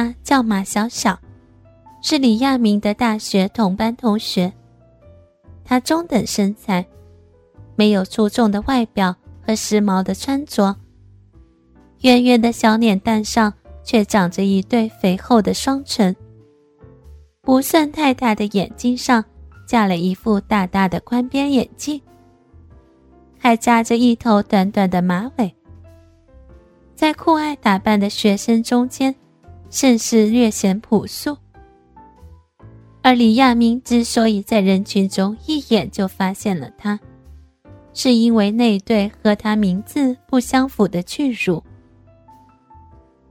他叫马小小，是李亚明的大学同班同学。他中等身材，没有出众的外表和时髦的穿着，圆圆的小脸蛋上却长着一对肥厚的双唇。不算太大的眼睛上架了一副大大的宽边眼镜，还扎着一头短短的马尾。在酷爱打扮的学生中间，甚是略显朴素。而李亚明之所以在人群中一眼就发现了他，是因为那对和他名字不相符的巨乳。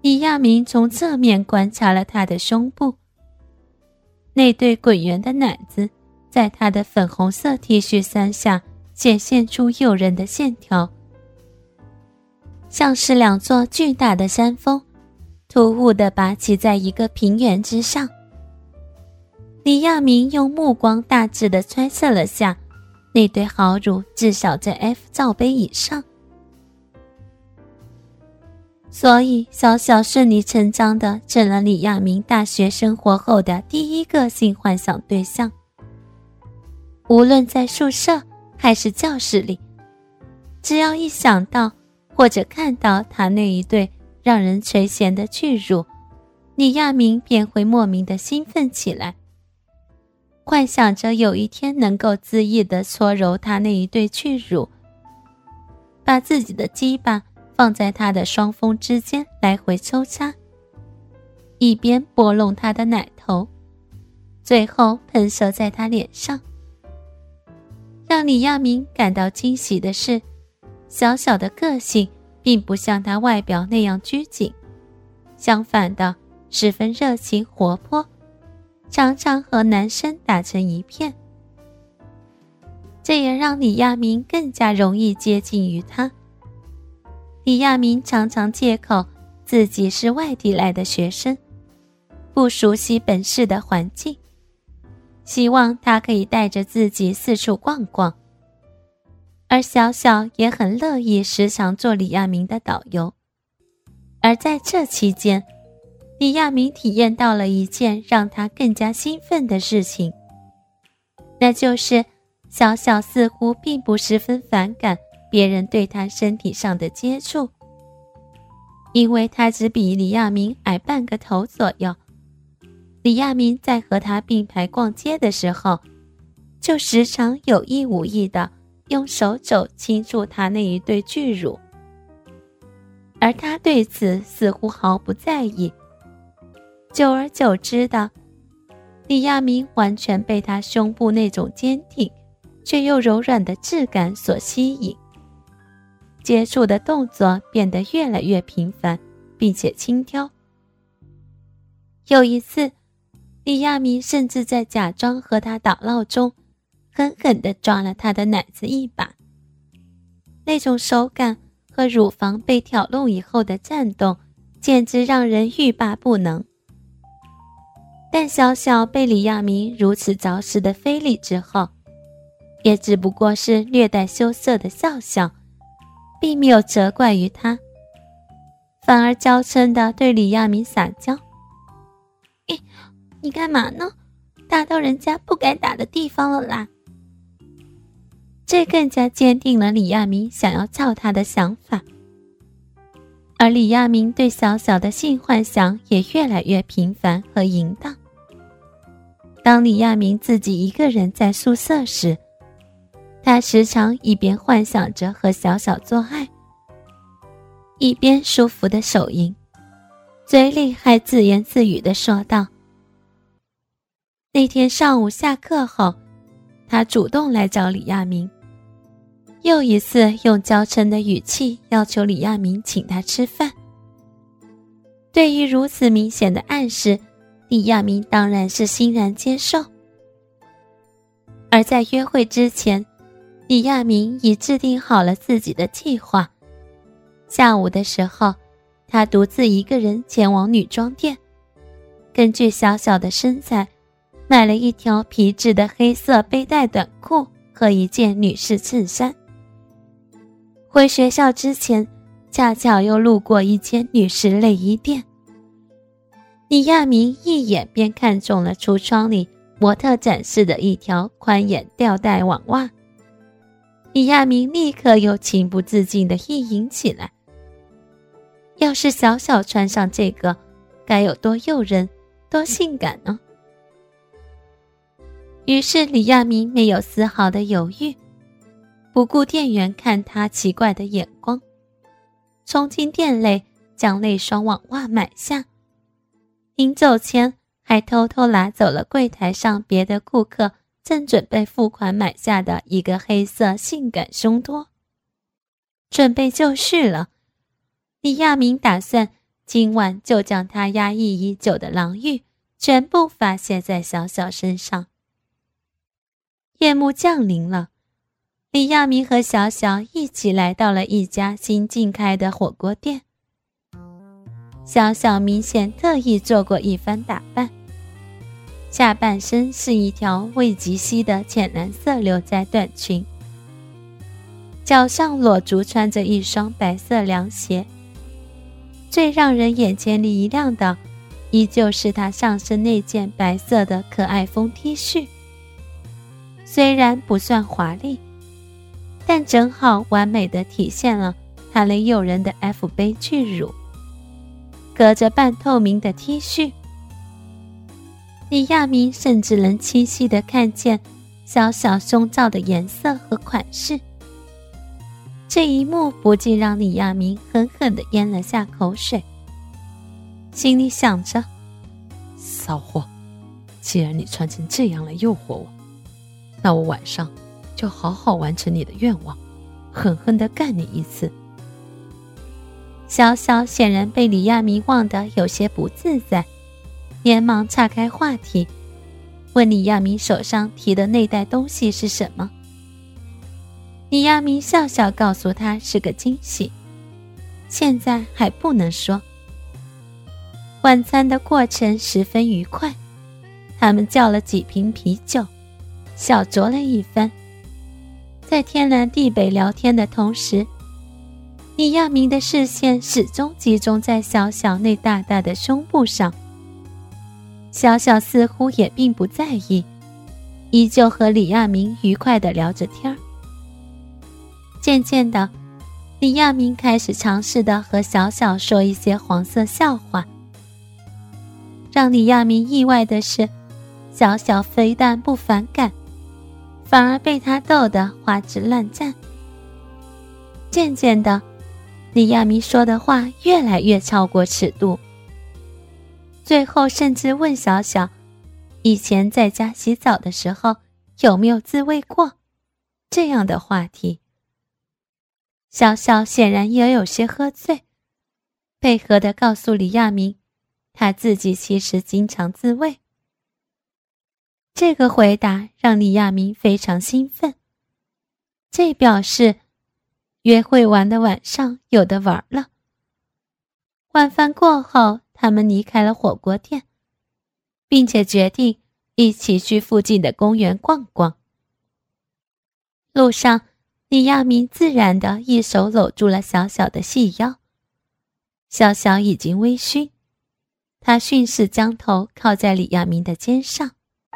李亚明从侧面观察了他的胸部，那对滚圆的奶子，在他的粉红色 T 恤衫下显现出诱人的线条。像是两座巨大的山峰，突兀地拔起在一个平原之上。李亚明用目光大致地揣测了下，那对好乳至少在 F 罩杯以上，所以小小顺理成章的成了李亚明大学生活后的第一个性幻想对象。无论在宿舍还是教室里，只要一想到。或者看到他那一对让人垂涎的巨乳，李亚明便会莫名的兴奋起来，幻想着有一天能够恣意的搓揉他那一对巨乳，把自己的鸡巴放在他的双峰之间来回抽插，一边拨弄他的奶头，最后喷射在他脸上。让李亚明感到惊喜的是。小小的个性并不像他外表那样拘谨，相反的，十分热情活泼，常常和男生打成一片。这也让李亚明更加容易接近于他。李亚明常常借口自己是外地来的学生，不熟悉本市的环境，希望他可以带着自己四处逛逛。而小小也很乐意时常做李亚明的导游，而在这期间，李亚明体验到了一件让他更加兴奋的事情，那就是小小似乎并不十分反感别人对他身体上的接触，因为他只比李亚明矮半个头左右。李亚明在和他并排逛街的时候，就时常有意无意的。用手肘轻触他那一对巨乳，而他对此似乎毫不在意。久而久之的，李亚明完全被他胸部那种坚挺却又柔软的质感所吸引，接触的动作变得越来越频繁，并且轻佻。有一次，李亚明甚至在假装和他打闹中。狠狠地抓了他的奶子一把，那种手感和乳房被挑弄以后的颤动，简直让人欲罢不能。但小小被李亚明如此着实的非礼之后，也只不过是略带羞涩的笑笑，并没有责怪于他，反而娇嗔的对李亚明撒娇：“你，你干嘛呢？打到人家不该打的地方了啦！”这更加坚定了李亚明想要操她的想法，而李亚明对小小的性幻想也越来越频繁和淫荡。当李亚明自己一个人在宿舍时，他时常一边幻想着和小小做爱，一边舒服的手淫，嘴里还自言自语的说道：“那天上午下课后，他主动来找李亚明。”又一次用娇嗔的语气要求李亚明请他吃饭。对于如此明显的暗示，李亚明当然是欣然接受。而在约会之前，李亚明已制定好了自己的计划。下午的时候，他独自一个人前往女装店，根据小小的身材，买了一条皮质的黑色背带短裤和一件女士衬衫。回学校之前，恰巧又路过一间女士内衣店。李亚明一眼便看中了橱窗里模特展示的一条宽眼吊带网袜。李亚明立刻又情不自禁地意淫起来。要是小小穿上这个，该有多诱人，多性感呢？于是李亚明没有丝毫的犹豫，不顾店员看他奇怪的眼光，冲进店内将那双网袜买下。临走前还偷偷拿走了柜台上别的顾客正准备付款买下的一个黑色性感胸托，准备就绪了。李亚明打算今晚就将他压抑已久的狼欲全部发泄在小小身上。夜幕降临了，李亚明和小小一起来到了一家新近开的火锅店。小小明显特意做过一番打扮，下半身是一条未及膝的浅蓝色牛仔短裙，脚上裸足穿着一双白色凉鞋。最让人眼前一亮的，依旧是她上身那件白色的可爱风 T 恤。虽然不算华丽，但正好完美的体现了她那诱人的 F 杯巨乳。隔着半透明的 T 恤，李亚明甚至能清晰的看见小小胸罩的颜色和款式。这一幕不禁让李亚明狠狠的咽了下口水，心里想着：“骚货，既然你穿成这样来诱惑我，那我晚上就好好完成你的愿望，狠狠地干你一次。”小小显然被李亚明望得有些不自在，连忙岔开话题，问李亚明手上提的那袋东西是什么。李亚明笑笑告诉他：“是个惊喜，现在还不能说。”晚餐的过程十分愉快，他们叫了几瓶啤酒，小酌了一番，在天南地北聊天的同时，李亚明的视线始终集中在小小那大大的胸部上。小小似乎也并不在意，依旧和李亚明愉快的聊着天儿。渐渐的，李亚明开始尝试的和小小说一些黄色笑话。让李亚明意外的是，小小非但不反感，反而被他逗得花枝乱颤。渐渐的，李亚明说的话越来越超过尺度，最后甚至问小小：“以前在家洗澡的时候有没有自慰过？”这样的话题。小小显然也有些喝醉，配合的告诉李亚明，他自己其实经常自慰。这个回答让李亚明非常兴奋，这表示约会完的晚上有的玩了。晚饭过后，他们离开了火锅店，并且决定一起去附近的公园逛逛。路上。李亚明自然的一手搂住了小小的细腰，小小已经微醺，他顺势将头靠在李亚明的肩上。